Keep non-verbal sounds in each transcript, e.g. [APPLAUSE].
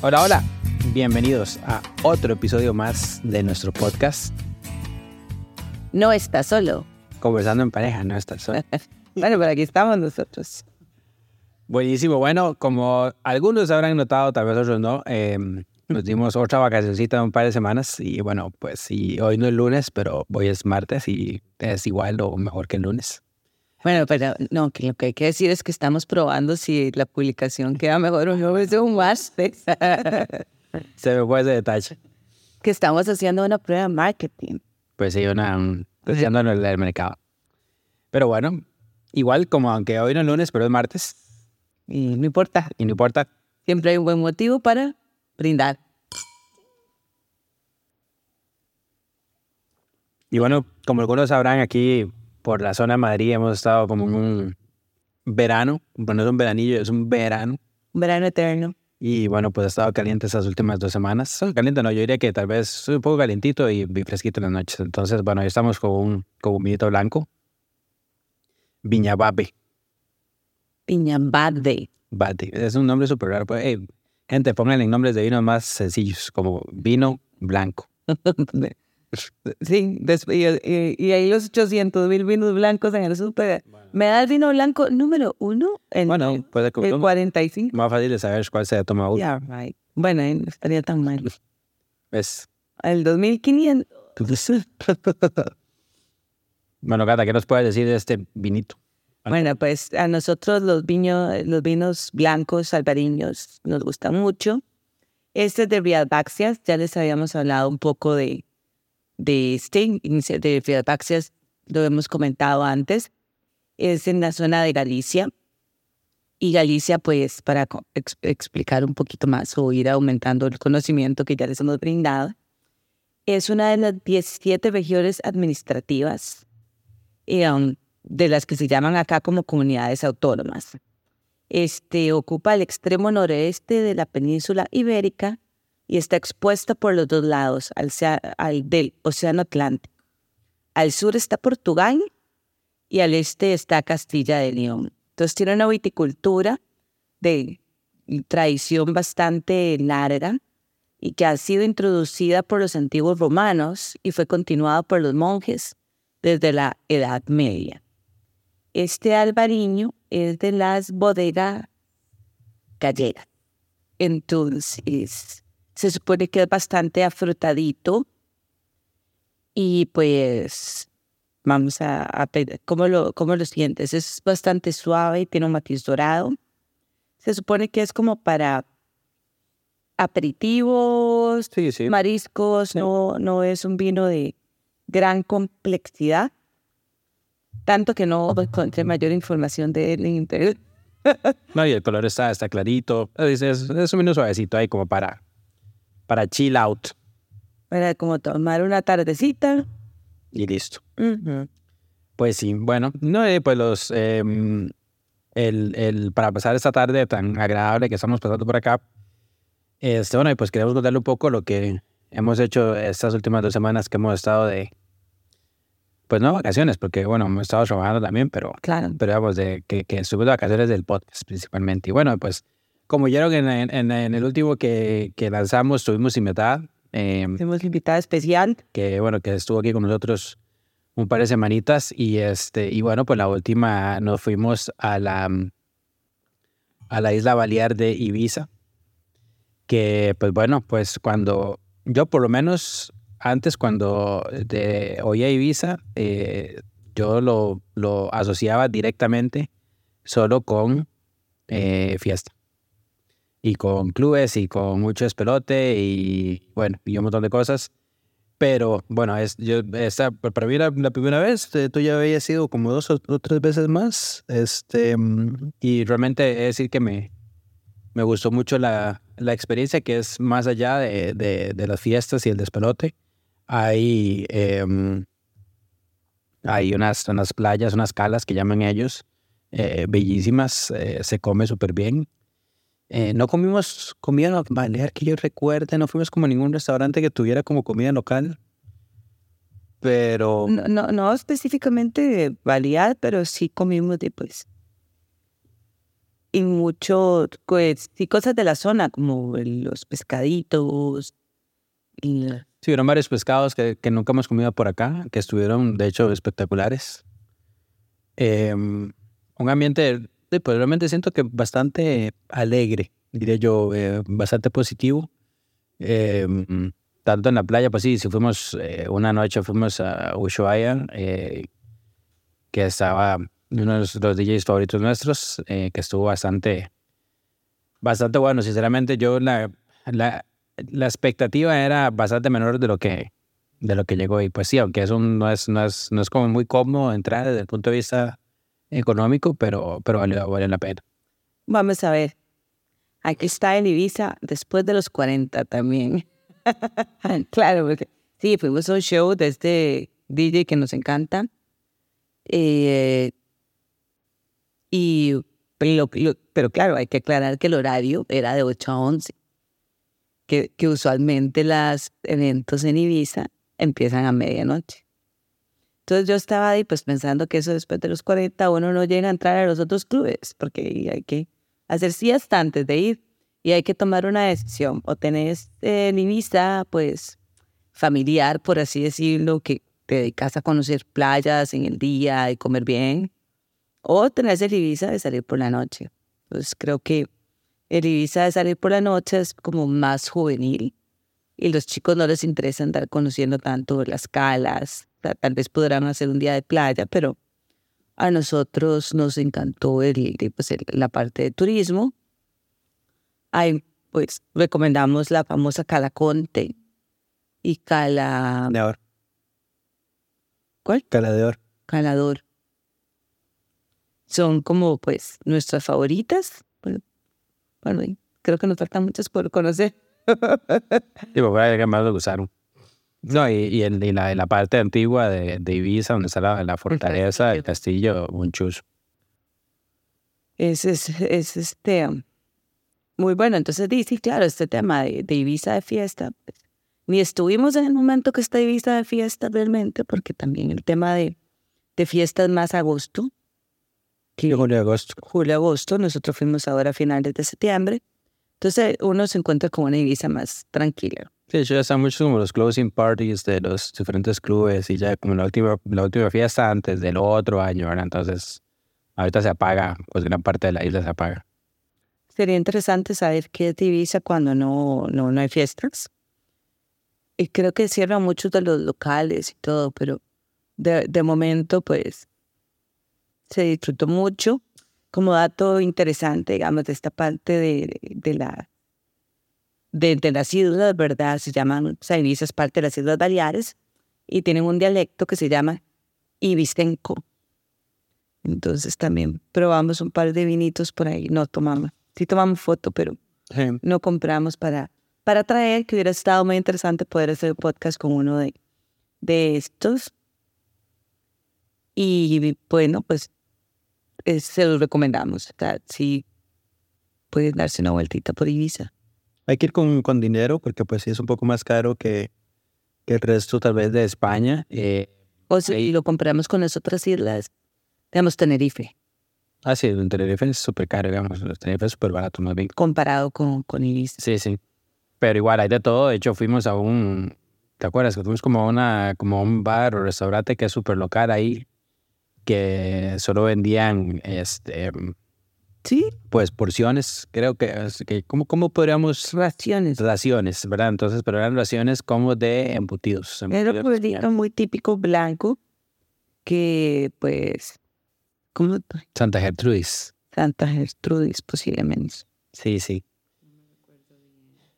Hola, hola. Bienvenidos a otro episodio más de nuestro podcast No estás solo. Conversando en pareja, no estás solo. [LAUGHS] Bueno, pero aquí estamos nosotros. Buenísimo. Bueno, como algunos habrán notado, tal vez otros no, eh, nos dimos otra vacacioncita de un par de semanas y bueno, pues sí, hoy no es lunes, pero hoy es martes y es igual o mejor que el lunes. Bueno, pero no, que lo que hay que decir es que estamos probando si la publicación queda mejor o no es un martes. [LAUGHS] Se me fue ese detalle. que estamos haciendo una prueba de marketing. Pues sí, una, un- testeando en el, el mercado. Pero bueno, igual como aunque hoy no es lunes, pero es martes Y no importa, y no importa, siempre hay un buen motivo para brindar. Y bueno, como algunos sabrán, aquí por la zona de Madrid hemos estado como en un verano, bueno, no es un veranillo, es un verano. Un verano eterno. Y bueno, pues ha estado caliente estas últimas dos semanas. Caliente no, yo diría que tal vez un poco calientito y bien fresquito en las noches. Entonces, bueno, hoy estamos con un, con un vinito blanco. Viñababe. Piña Bade. Bate. Es un nombre súper raro. Pues, hey, gente, pónganle nombres de vinos más sencillos, como vino blanco. [LAUGHS] Sí, des- y, y- hay los 800 mil vinos blancos en el súper. ¿Me da el vino blanco número uno? En, Bueno, en- puede que el 45. más fácil de saber cuál se ha tomado. Yeah, right. Bueno, ahí no estaría tan mal. [LAUGHS] ¿Ves? El 2500. [LAUGHS] Bueno, Gata, ¿qué nos puedes decir de este vinito? Bueno, pues a nosotros los, viño- los vinos blancos albariños nos gustan mucho. Este es de Rialbaxias, ya les habíamos hablado un poco de, de este, de Rialbaxias, lo hemos comentado antes. Es en la zona de Galicia. Y Galicia, pues, para ex- explicar un poquito más o ir aumentando el conocimiento que ya les hemos brindado, es una de las 17 regiones administrativas um, de las que se llaman acá como comunidades autónomas. Este ocupa el extremo noreste de la península ibérica y está expuesta por los dos lados al, del Océano Atlántico. Al sur está Portugal y al este está Castilla de León. Entonces tiene una viticultura de tradición bastante larga y que ha sido introducida por los antiguos romanos y fue continuada por los monjes desde la Edad Media. Este albariño es de las bodegas gallegas. Entonces, se supone que es bastante afrutadito y pues vamos a, a ¿cómo lo, ¿cómo lo sientes? Es bastante suave y tiene un matiz dorado. Se supone que es como para aperitivos, Sí, sí. mariscos, no, no es un vino de gran complejidad, tanto que no encontré mayor información de él en internet. [LAUGHS] No, y el color está, está clarito. Es, es, es un vino suavecito ahí como para, para chill out Para como tomar una tardecita. y listo. Pues sí, bueno, no, eh, pues los, em, el, el, para pasar esta tarde tan agradable que estamos pasando por acá, este, bueno, y pues queremos contarle un poco lo que hemos hecho estas últimas dos semanas que hemos estado de, pues no vacaciones, porque bueno, hemos estado trabajando también, pero, Claro. pero digamos, de, que, que de vacaciones del podcast principalmente. Y bueno, pues como vieron en, en, en- en el último que, que lanzamos, tuvimos invitada, em, Tenemos invitada especial. que bueno, que estuvo aquí con nosotros un par de semanitas y este y bueno, pues la última nos fuimos a la mm, a la isla Balear de Ibiza, que pues bueno, pues cuando yo por lo menos antes cuando de, oía Ibiza, eh, yo lo, lo asociaba directamente solo con eh, fiesta. Y con clubes y con mucho espelote y bueno, y un montón de cosas. Pero bueno, es, yo, esta, para mí la, la primera vez, eh, tú ya habías ido como dos o, o tres veces más. Este, mm, y realmente es decir que me, me gustó mucho la, la experiencia que es más allá de, de, de las fiestas y el despelote. Hay, em, hay unas, unas playas, unas calas que llaman ellos, eh, bellísimas, eh, se come súper bien. Eh, no comimos comida balear que yo recuerde, no fuimos como a ningún restaurante que tuviera como comida local. Pero No, no, no específicamente Balear, pero sí comimos de pues. Y mucho, pues, sí, cosas de la zona, como los pescaditos. Y, sí, hubieron varios pescados que, que nunca hemos comido por acá, que estuvieron de hecho espectaculares. Em, un ambiente, pues realmente siento que bastante alegre, diría yo, eh, bastante positivo. Em, tanto en la playa, pues sí, si fuimos eh, una noche, fuimos a Ushuaia, eh, que estaba uno de los, los DJs favoritos nuestros, eh, que estuvo bastante, bastante bueno. Sinceramente, yo la, la, la expectativa era bastante menor de lo que, de lo que llegó. Y pues sí, aunque eso no es, no es, no es como muy cómodo entrar desde el punto de vista económico, pero, pero valió, valió la pena. vamos a ver. Aquí está en Ibiza después de los 40 también. [LAUGHS] claro, porque sí, fuimos a un show de este DJ que nos encanta. Eh, y, pero, pero claro, hay que aclarar que el horario era de 8 a 11. Que, que usualmente los eventos en Ibiza empiezan a medianoche. Entonces yo estaba ahí pues pensando que eso después de los 40 uno no llega a entrar a los otros clubes porque hay que hacer siesta antes de ir y hay que tomar una decisión. O tenés eh, Ibiza pues familiar, por así decirlo, que te dedicas a conocer playas en el día y comer bien. O tenés el Ibiza de salir por la noche. Entonces creo que el Ibiza de salir por la noche es como más juvenil y los chicos no les interesa andar conociendo tanto las calas. Tal vez podrán hacer un día de playa, pero a nosotros nos encantó el, pues, el- la parte de turismo. Ahí, pues, recomendamos la famosa Cala Conte y Cala... De oro. ¿Cuál? Cala de oro. Calador. Son como, pues, nuestras favoritas. Bueno, bueno, y creo que nos faltan muchas por conocer. Sí, pues fue la que más nos gustaron. No, y, y, el- y la, la parte antigua de, de Ibiza, donde está la, la fortaleza, el castillo, un chus. Es, es, es este, muy bueno. Entonces, sí, claro, este tema de, de Ibiza de fiesta, pues, ni estuvimos en el momento que está Ibiza de fiesta realmente, porque también el tema de, de fiesta es más agosto, que Julio y agosto. julio, agosto. Nosotros fuimos ahora a finales de septiembre. Entonces, uno se encuentra con una Ibiza más tranquila. Sí, yo ya están muchos como los closing parties de los diferentes clubes y ya como la última, la última fiesta antes del otro año, ¿verdad? Entonces, ahorita se apaga, pues gran parte de la isla se apaga. Sería interesante saber qué Ibiza cuando no, no, no hay fiestas. Y creo que cierran muchos de los locales y todo, pero de, de momento, pues, se disfrutó mucho. Como dato interesante, digamos, de esta parte de, de la de, de las islas, ¿verdad? Se llaman, o sea, Ibiza es parte de las Islas Baleares y tienen un dialecto que se llama ibicenco. Entonces también probamos un par de vinitos por ahí, no tomamos, sí tomamos foto, pero Sí. no compramos para, para traer, que hubiera estado muy interesante poder hacer un podcast con uno de, de estos. Y bueno, pues eh, se los recomendamos. O sea, sí, pueden darse una vueltita por Ibiza. Hay que ir con, con dinero porque pues sí es un poco más caro que, que el resto tal vez de España. Eh, O si Ahí. lo compramos con las otras islas, digamos Tenerife, ah, sí, en Tenerife es súper caro, digamos. Tenerife es súper barato, más bien. comparado con, con Ibiza. Sí, sí. Pero igual hay de todo. De hecho, fuimos a un, ¿te acuerdas? Que fuimos como a una, como a un bar o restaurante que es súper local ahí, que solo vendían, este, Sí, pues porciones, creo que, que ¿cómo, ¿cómo podríamos? raciones. Raciones, ¿verdad? Entonces, pero eran raciones como de embutidos. Era embutidos un pueblito muy típico blanco que, pues, como Santa Gertrudis. Santa Gertrudis posiblemente. Sí, sí.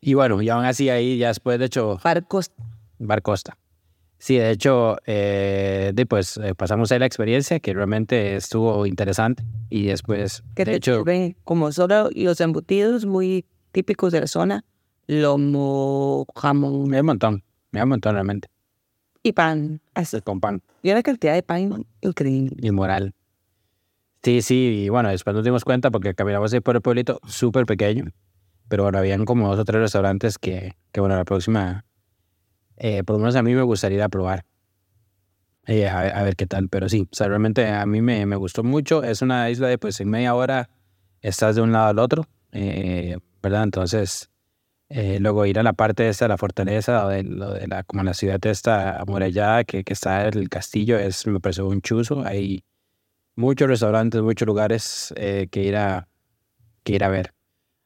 Y bueno, y aún así ahí, ya después, de hecho, Barcos, Bar Costa. Sí, de hecho, eh, de, pues eh, pasamos ahí la experiencia que realmente estuvo interesante y después, Que de te hecho, como solo los embutidos muy típicos de la zona, lomo, jamón me da un montón, me da un montón realmente, y pan. Así. con pan Y una cantidad de pan increíble. y moral. Sí, sí, y bueno, después nos dimos cuenta porque caminamos ahí por el pueblito súper pequeño, pero bueno, habían como dos o tres restaurantes que, que bueno, la próxima, eh, por lo menos a mí me gustaría ir a probar. Eh, a, a ver qué tal, pero sí, o sea, realmente a mí me, me gustó mucho. Es una isla de, pues, en media hora estás de un lado al otro, eh, ¿verdad? Entonces, eh, luego ir a la parte esta, la fortaleza, o de, lo de la, como la ciudad esta amurallada que, que está el castillo, es, me pareció un chuzo. Hay muchos restaurantes, muchos lugares eh, que, ir a, que ir a ver.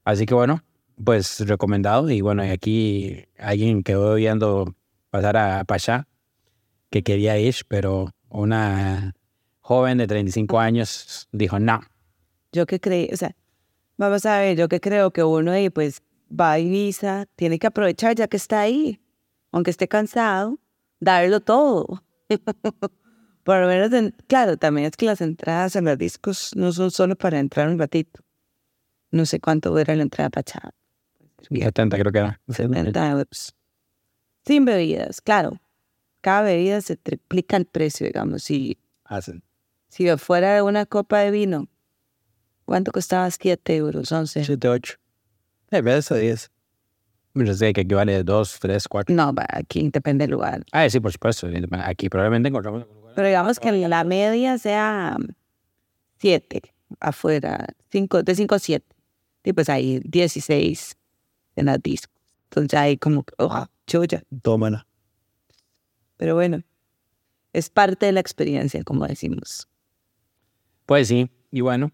Así que bueno, pues recomendado. Y bueno, aquí alguien quedó viendo pasar a Pachá, que quería ir, pero una joven de 35 años dijo no. Yo que creí, o sea, vamos a ver, yo que creo que uno ahí pues va a Ibiza, tiene que aprovechar ya que está ahí, aunque esté cansado, darlo todo. [LAUGHS] Por lo menos, en- claro, también es que las entradas a los discos no son solo para entrar un ratito. No sé cuánto dura la entrada para Chad. 70 creo que era. 70 euros. Sin bebidas, claro. Cada bebida se triplica el precio, digamos. Si, Hacen. si fuera una copa de vino, ¿cuánto costaba? 7 euros, 11. 7, 8. Eh, veces a 10. No sé que equivale 2, 3, 4. No, aquí depende del lugar. Ah, sí, por supuesto. Aquí probablemente encontramos. Pero digamos que la media sea 7 afuera, cinco, de 5 a 7. Y pues hay 16 en las discos. Entonces hay como, oh, chuya. Tómala. Pero bueno, es parte de la experiencia, como decimos. Pues sí, y bueno.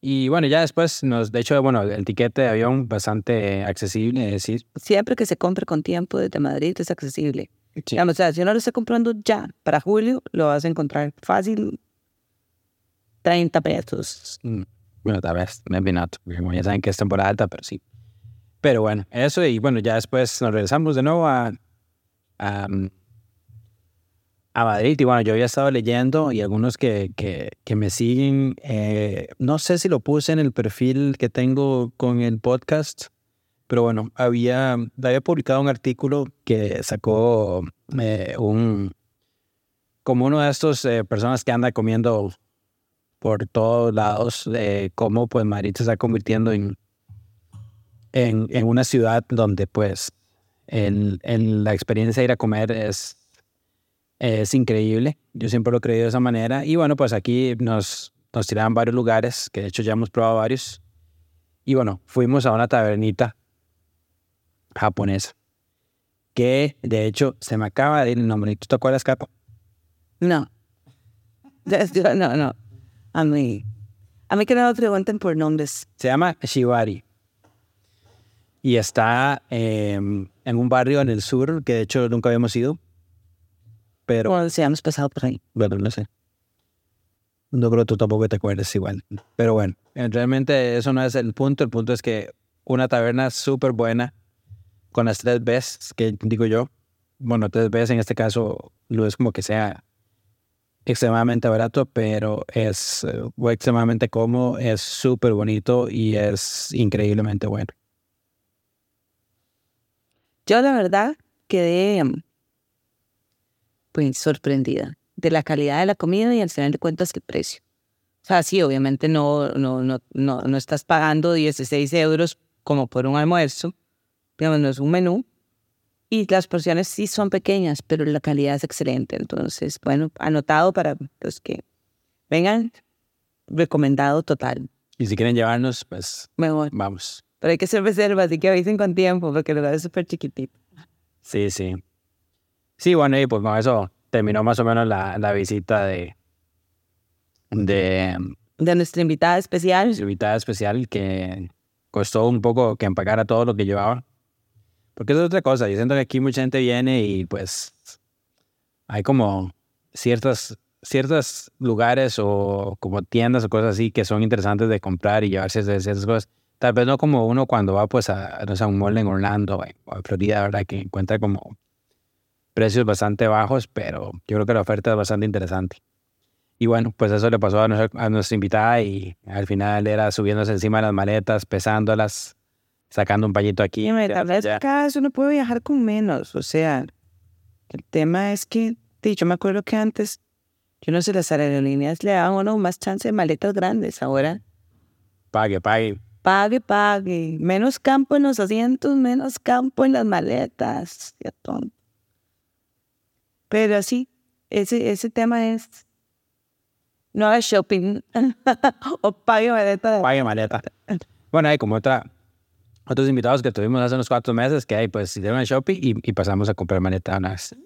Y bueno, ya después nos, de hecho, bueno, el tiquete de avión bastante accesible, es decir. Siempre que se compre con tiempo desde Madrid es accesible. Sí. Digamos, o sea, si uno lo está comprando ya para julio, lo vas a encontrar fácil 30 pesos. Mm, Bueno, tal vez, maybe not, porque como ya saben que es temporada alta, pero sí. Pero bueno, eso y bueno, ya después nos regresamos de nuevo a, a, mm, a Madrid. Y bueno, yo había estado leyendo y algunos que, que, me siguen, eh, no sé si lo puse en el perfil que tengo con el podcast, pero bueno, había, había publicado un artículo que sacó eh, un, como uno de estos eh, personas que anda comiendo por todos lados cómo pues Madrid se está convirtiendo en, en, una ciudad donde pues el- la experiencia de ir a comer es, es increíble. Yo siempre lo he creído de esa manera. Y bueno, pues aquí nos, nos tiraban varios lugares, que de hecho ya hemos probado varios. Y bueno, fuimos a una tabernita japonesa, que de hecho se me acaba de ir el nombre. ¿Tú te acuerdas, Capo? No. No, no. A mí. A mí que no me pregunten por nombres. Se llama Shibari. Y está em, en un barrio en el sur, que de hecho nunca habíamos ido. Pero, Bueno, si hemos pasado por ahí. bueno, no sé. No creo que tú tampoco te acuerdes igual. Pero bueno, realmente eso no es el punto. El punto es que una taberna súper buena, con las tres Bs, que digo yo. Bueno, tres Bs en este caso no es como que sea extremadamente barato, pero es eh, extremadamente cómodo, es súper bonito y es increíblemente bueno. Yo, la verdad, quedé em, pues sorprendida de la calidad de la comida y al final de cuentas el precio. O sea, sí, obviamente no, no, no, no, no estás pagando 16 euros como por un almuerzo. Digamos, no es un menú. Y las porciones sí son pequeñas, pero la calidad es excelente. Entonces, bueno, anotado para los que vengan, recomendado total. Y si quieren llevarnos, pues Mejor. vamos. Pero hay que hacer reservas, así que avisen con tiempo porque el lugar es súper chiquitito. Sí, sí. Sí, bueno, y pues con eso terminó más o menos la, la visita de, de De nuestra invitada especial, invitada especial que costó un poco que empacara todo lo que llevaba. Porque eso es otra cosa. Yo siento que aquí mucha gente viene y pues hay como ciertos, ciertos lugares o como tiendas o cosas así que son interesantes de comprar y llevarse ciertas cosas. Tal vez no como uno cuando va pues a, no sé, a un mall en Orlando o en Florida, ¿verdad? Que encuentra como precios bastante bajos, pero yo creo que la oferta es bastante interesante. Y bueno, pues eso le pasó a nuestra, a nuestra invitada y al final era subiéndose encima de las maletas, pesándolas, sacando un pañito aquí. Y me ya, da ya. caso, uno puede viajar con menos. O sea, el tema es que, sí, yo me acuerdo que antes, yo no sé, las aerolíneas le daban uno más chance de maletas grandes. Ahora, Pague, pague. pague, pague. Menos campo en los asientos, menos campo en las maletas. Qué tonto. Pero sí, ese, ese tema es. No haga shopping [LAUGHS] o pague maleta. Pague maleta. Bueno, hay como otra, otros invitados que tuvimos hace unos cuatro meses que hay, pues hicieron el shopping y, y pasamos a comprar maleta una vez.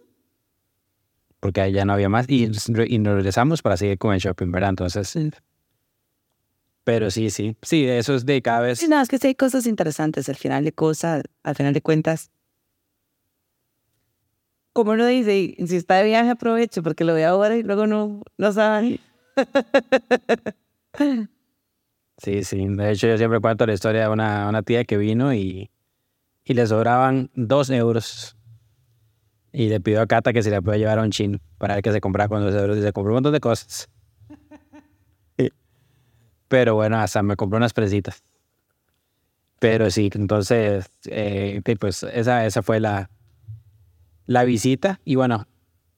Porque ahí ya no había más y, y nos regresamos para seguir con el shopping, ¿verdad? Entonces, pero sí, sí, sí, eso es de cada vez. Sí, no, es que sí hay cosas interesantes. Al final de cosas, al final de cuentas, como uno dice, si está de viaje aproveche porque lo ve ahora y luego no, no sabe. [LAUGHS] Sí, sí. De hecho, yo siempre cuento la historia de una, una tía que vino y, y le sobraban dos euros. Y le pidió a Cata que se la pueda llevar a un chino para ver qué se compraba con dos euros. Y se compró un montón de cosas. [LAUGHS] Pero bueno, hasta me compró unas presitas. Pero sí, entonces, eh, pues esa, esa fue la, la visita. Y bueno,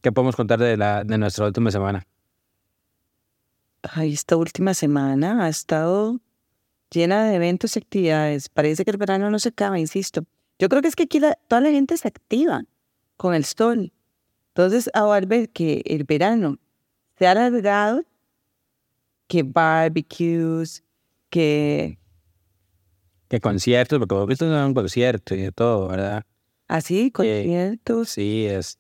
¿qué podemos contar de, la, de nuestra última semana? Ay, esta última semana ha estado llena de eventos y actividades. Parece que el verano no se acaba, insisto. Yo creo que es que aquí la- toda la gente se activa con el sol. Entonces, ahora ver que el verano se ha alargado, que barbecues, que Que conciertos, porque vos viste un concierto y de todo, ¿verdad? Así, conciertos, Sí, es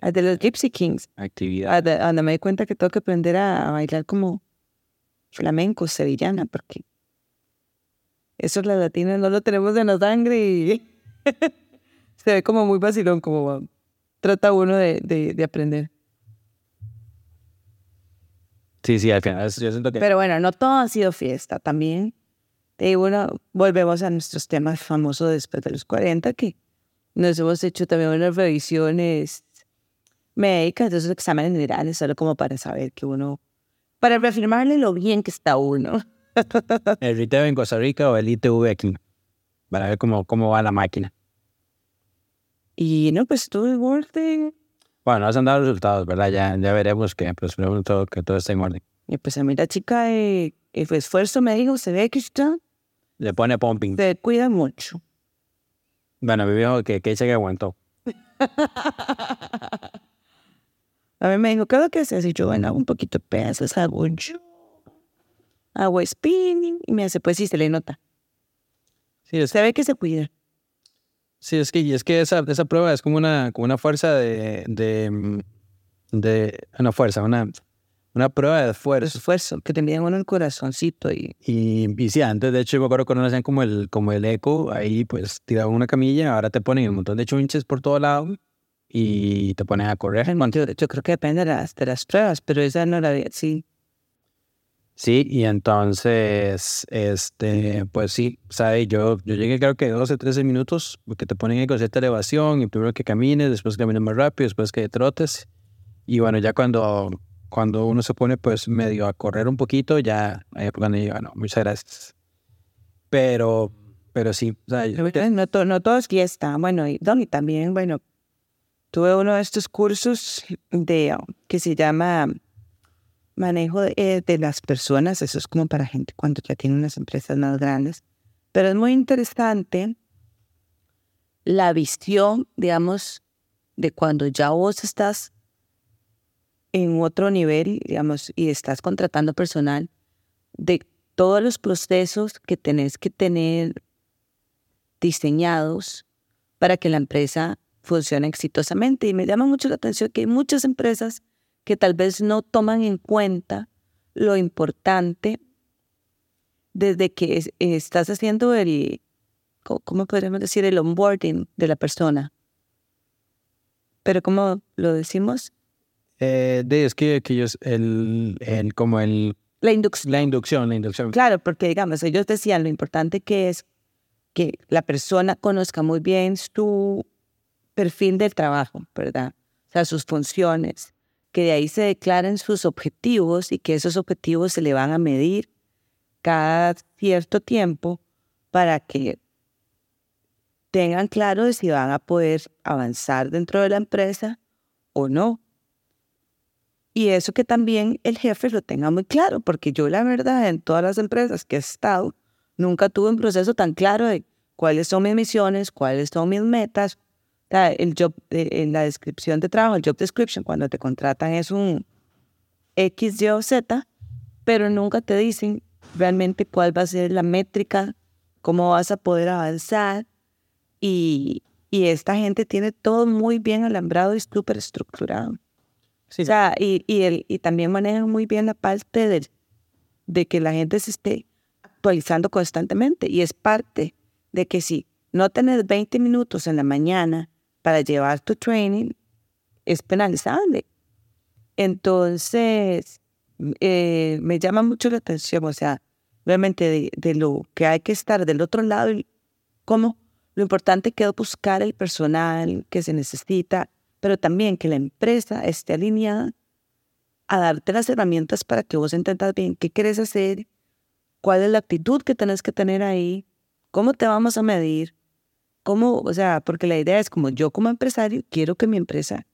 al de los Gypsy Kings, actividad. a de- donde me di cuenta que tengo que aprender a, bailar como flamenco, sevillana, porque eso las latinas no lo tenemos en la sangre y [LAUGHS] se ve como muy vacilón, como trata uno de, de, de aprender. Sí, sí, al final yo siento que... Pero bueno, no todo ha sido fiesta, también. De uno, volvemos a nuestros temas famosos después de los 40, que nos hemos hecho también unas revisiones médicas de esos exámenes generales, solo como para saber que uno, para reafirmarle lo bien que está uno. [LAUGHS] el ITV en Costa Rica o el ITV aquí, para ver cómo, cómo va la máquina. Y no, pues todo en orden. Bueno, nos han dado resultados, ¿verdad? Ya, ya veremos que, pues, todo, que todo esté en orden. Y pues a mí la chica de el esfuerzo me dijo, se ve que está, Le pone pumping. se cuida mucho. Bueno, mi viejo que, que dice que aguantó. [LAUGHS] A mí me dijo, ¿qué es lo que haces? Y yo, bueno, hago un poquito de pesas, hago yo. Hago spinning. Y me hace, pues sí, se le nota. Sí, es, Se ve que se cuida. sí, es que, y es que esa, esa prueba es como una, como una fuerza de, de, de... Una fuerza, una, una prueba de El esfuerzo. esfuerzo, que te midan uno el corazoncito. Y Y, y sí, antes de hecho me acuerdo cuando hacían como el, como el eco, ahí pues tiraban una camilla, ahora te ponen un montón de chunches por todo lado y te ponen a correr. yo, yo creo que depende de las, de las pruebas, pero esa no la vi. Sí, Sí, y entonces, este, pues sí, ¿sabes? Yo, yo llegué creo que 12, 13 minutos, porque te ponen ahí con cierta elevación, y primero que camines, después camines más rápido, después que trotes, y bueno, ya cuando, cuando uno se pone pues medio a correr un poquito, ya, ahí es cuando digo, no, muchas gracias. Pero, pero sí, o sea, yo- no, to- no todo es fiesta. Bueno, y, también, bueno, tuve uno de estos cursos de, que se llama manejo de, eh, de las personas. Eso es como para gente cuando ya tiene unas empresas más grandes. Pero es muy interesante la visión, digamos, de cuando ya vos estás en otro nivel, digamos, y estás contratando personal, de todos los procesos que tenés que tener diseñados para que la empresa funcione exitosamente. Y me llama mucho la atención que hay muchas empresas que tal vez no toman en cuenta lo importante desde que es- estás haciendo el, ¿cómo podríamos decir? El onboarding de la persona. Pero ¿cómo lo decimos? Eh, de, es que, que ellos, el, el, como el, La inducción. la inducción, la inducción. Claro, porque digamos, ellos decían lo importante que es que la persona conozca muy bien su perfil del trabajo, ¿verdad? sea, sus funciones, que de ahí se declaren sus objetivos y que esos objetivos se le van a medir cada cierto tiempo para que tengan claro de si van a poder avanzar dentro de la empresa o no. Y eso que también el jefe lo tenga muy claro, porque yo la verdad en todas las empresas que he estado, nunca tuve un proceso tan claro de cuáles son mis misiones, cuáles son mis metas. el job, en la descripción de trabajo, el job description, cuando te contratan es un X, Y o Z, pero nunca te dicen realmente cuál va a ser la métrica, cómo vas a poder avanzar. Y, y esta gente tiene todo muy bien alambrado y súper estructurado. Y, también manejan muy bien la parte de, que la gente se esté actualizando constantemente. Y es parte de que si no tenés 20 minutos en la mañana para llevar tu training, es penalizable. Entonces, eh, me llama mucho la atención, o sea, realmente de, de, lo que hay que estar del otro lado, y cómo lo importante que es buscar el personal que se necesita, pero también que la empresa esté alineada a darte las herramientas para que vos entiendas bien qué quieres hacer, cuál es la actitud que tenés que tener ahí, cómo te vamos a medir, cómo, o sea, porque la idea es como yo como empresario quiero que mi empresa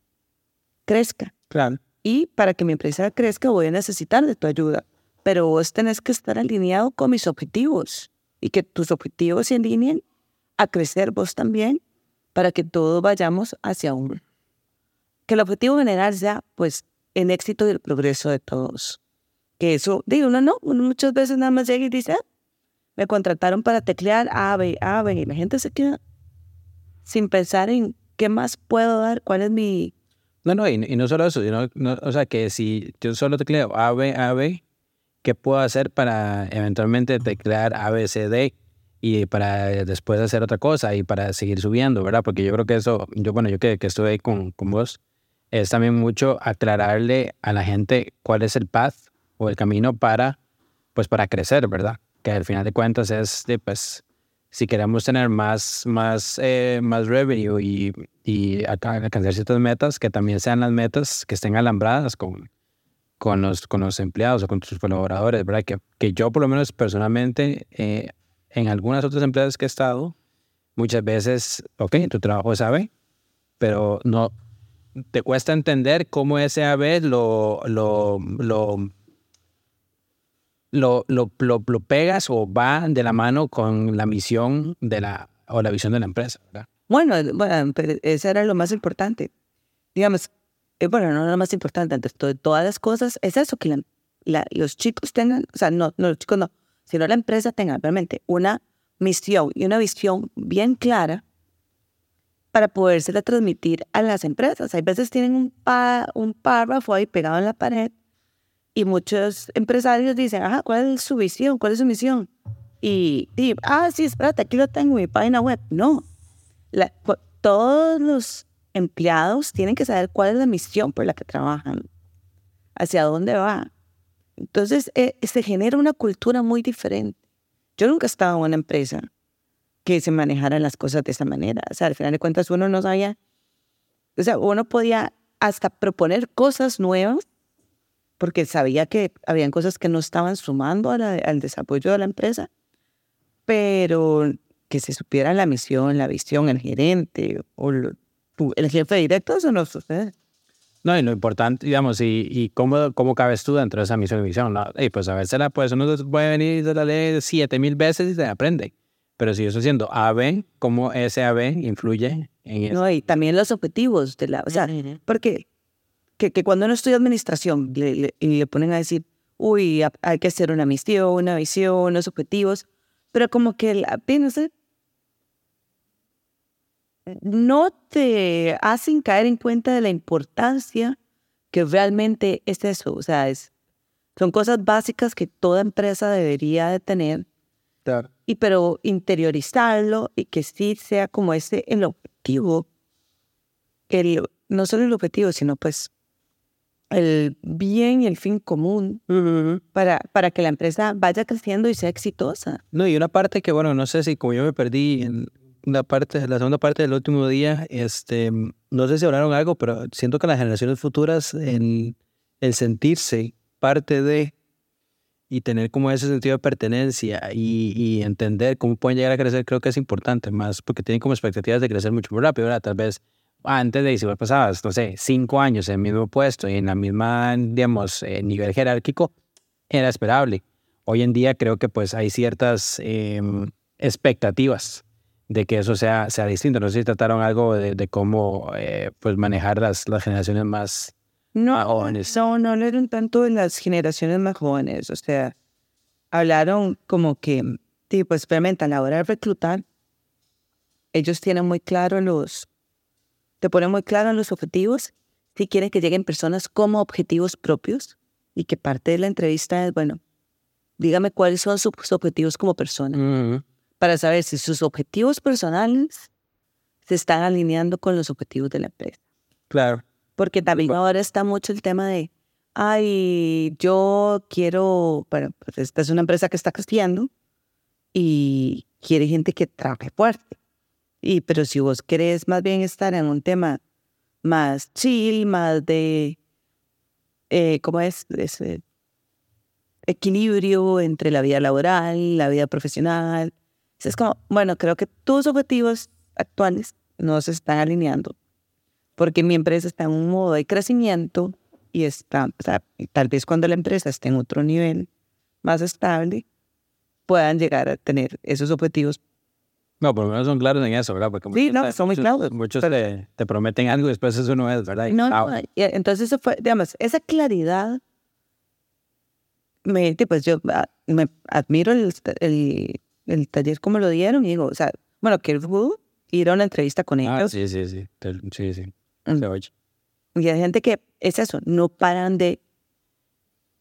crezca. Claro. Y para que mi empresa crezca voy a necesitar de tu ayuda, pero vos tenés que estar alineado con mis objetivos y que tus objetivos se alineen a crecer vos también para que todos vayamos hacia uno que el objetivo general sea, pues, el éxito y el progreso de todos. Que eso, digo, uno no, uno muchas veces nada más llega y dice, ah, me contrataron para teclear AVE, AVE, y la gente se queda sin pensar en qué más puedo dar, cuál es mi... No, no, y, no solo eso, o sea, que si yo solo tecleo AVE, AVE, ¿qué puedo hacer para eventualmente teclear ABCD y para después hacer otra cosa y para seguir subiendo, ¿verdad? Porque yo creo que eso, yo, bueno, yo que, que estuve ahí con, con vos, es también mucho aclararle a la gente cuál es el path o el camino para, pues, para crecer, ¿verdad? Que al final de cuentas es de, pues, si queremos tener más, más, eh, más revenue y, y alcanzar ciertas metas, que también sean las metas que estén alambradas con, con, los, con los empleados o con sus colaboradores, ¿verdad? Que, que yo por lo menos personalmente, eh, en algunas otras empresas que he estado, muchas veces, ok, tu trabajo es AB, pero no, te cuesta entender cómo ese ave lo, lo, lo, lo, lo, pegas o va de la mano con la misión de la, o la visión de la empresa, ¿verdad? Bueno, bueno eso era lo más importante. Digamos, eh, bueno, no lo más importante, antes de todas las cosas, es eso, que los chicos tengan, o sea, no, no los chicos no, sino la empresa tenga realmente una misión y una visión bien clara para podérsela transmitir a las empresas. Hay veces tienen un, un párrafo ahí pegado en la pared y muchos empresarios dicen, ajá, ¿cuál es su visión? ¿Cuál es su misión? Y, y ah, sí, espérate, aquí lo tengo en mi página web. No, todos los empleados tienen que saber cuál es la misión por la que trabajan, hacia dónde va. Entonces, eh, se genera una cultura muy diferente. Yo nunca he en una empresa que se manejaran las cosas de esa manera. O sea, al final de cuentas uno no sabía, o sea, uno podía hasta proponer cosas nuevas porque sabía que habían cosas que no estaban sumando al desarrollo de la empresa, pero que se supiera la misión, la visión, el gerente o el jefe directo, eso no sucede. No, y lo importante, digamos, y, cómo, cómo cabes tú dentro de esa misión y visión. Y pues a veces la, pues uno puede venir de la ley siete mil veces y se aprende. Pero si yo estoy haciendo AB, ¿cómo ese AB influye en eso? No, y también los objetivos de la, o sea, porque que, que, cuando uno estudia administración le, y le ponen a decir, uy, hay que hacer una misión, una visión, unos objetivos, pero como que, la, no sé, no te hacen caer en cuenta de la importancia que realmente es eso, o sea, es, son cosas básicas que toda empresa debería de tener y pero interiorizarlo y que sí sea como ese el objetivo, el, no solo el objetivo, sino pues el bien y el fin común para, para que la empresa vaya creciendo y sea exitosa. No, y una parte que, bueno, no sé si como yo me perdí en la parte, la segunda parte del último día, este, no sé si hablaron algo, pero siento que las generaciones futuras, el, el sentirse parte de y tener como ese sentido de pertenencia y, y, entender cómo pueden llegar a crecer, creo que es importante, más porque tienen como expectativas de crecer mucho más rápido, ¿verdad? Tal vez antes de, si vos pasabas, no sé, cinco años en el mismo puesto y en la misma, digamos, eh, nivel jerárquico, era esperable. Hoy en día creo que pues hay ciertas em, expectativas de que eso sea, sea distinto. No sé si trataron algo de, de cómo eh, pues manejar las, las generaciones más no, No, no hablaron tanto de las generaciones más jóvenes. O sea, hablaron como que, sí, pues experimenta a la hora de reclutar, ellos tienen muy claro los, te ponen muy claro los objetivos, si quieren que lleguen personas como objetivos propios y que parte de la entrevista es, bueno, dígame cuáles son sus objetivos como persona, para saber si sus objetivos personales se están alineando con los objetivos de la empresa. Claro. Porque también ahora está mucho el tema de, ay, yo quiero, bueno, pues esta es una empresa que está creciendo y quiere gente que trabaje fuerte. Y, pero si vos querés más bien estar en un tema más chill, más de, eh, ¿cómo es? Ese equilibrio entre la vida laboral, la vida profesional. Es como, bueno, creo que tus objetivos actuales no se están alineando porque mi empresa está en un modo de crecimiento y está, o sea, tal vez cuando la empresa esté en otro nivel más estable, puedan llegar a tener esos objetivos. No, por lo menos son claros en eso, ¿verdad? Porque sí, no, son muy claros. Muchos te, te, prometen algo y después eso no es, ¿verdad? no, no, entonces eso fue, digamos, esa claridad, me, pues yo ah, me admiro el, el, el taller como lo dieron y digo, o sea, bueno, que ir a una entrevista con ah, ellos. Ah, sí, sí, sí, sí, sí. Mm. Y hay gente que es eso, no paran de,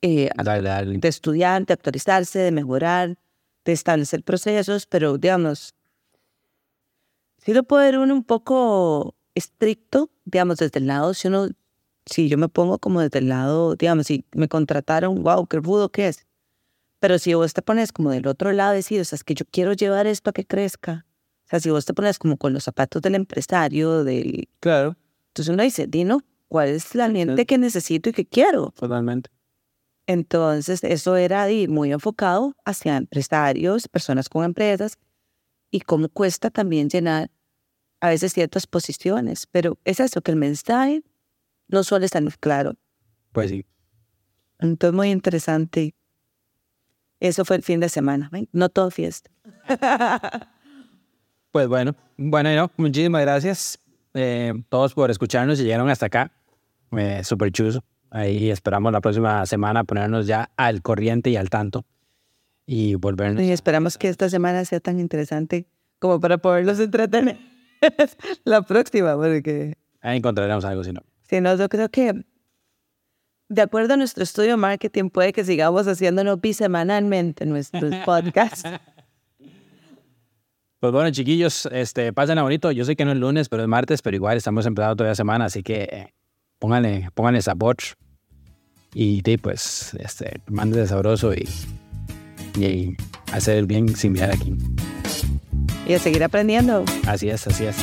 eh, de estudiar, de actualizarse, de mejorar, de establecer procesos, pero digamos, si lo puede ver uno un poco estricto, digamos, desde el lado, si uno, si yo me pongo como desde el lado, digamos, si me contrataron, wow, qué rudo que es. Pero si vos te pones como del otro lado, decir, o sea, es que yo quiero llevar esto a que crezca. O sea, si vos te pones como con los zapatos del empresario, del... Claro entonces uno dice, Dino, ¿cuál es la gente que necesito y que quiero? Totalmente. Entonces, eso era muy enfocado hacia empresarios, personas con empresas, y cómo cuesta también llenar a veces ciertas posiciones. Pero es eso, que el mensaje no suele estar claro. Pues sí. Entonces, muy interesante. Eso fue el fin de semana, no todo fiesta. pues bueno, bueno, no, muchísimas gracias eh, todos por escucharnos y llegaron hasta acá. Eh, Súper chuzo. Ahí esperamos la próxima semana ponernos ya al corriente y al tanto y volvernos. Y esperamos que esta semana sea tan interesante como para poderlos entretener [LAUGHS] la próxima, porque... Ahí encontraremos algo, si no. Si no, yo creo que de acuerdo a nuestro estudio marketing, puede que sigamos haciéndonos bisemanalmente nuestros [LAUGHS] podcasts. Pues bueno, chiquillos, este, pasen a bonito. Yo sé que no es lunes, pero es martes, pero igual estamos empezando toda la semana, así que eh, pónganle, pónganle sabor. Y pues, este, mándense sabroso y, y hacer el bien sin mirar aquí. Y a seguir aprendiendo. Así es, así es.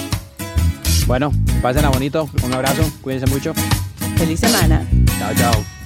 Bueno, pasen a bonito. Un abrazo. Cuídense mucho. Feliz semana. Chao, chao.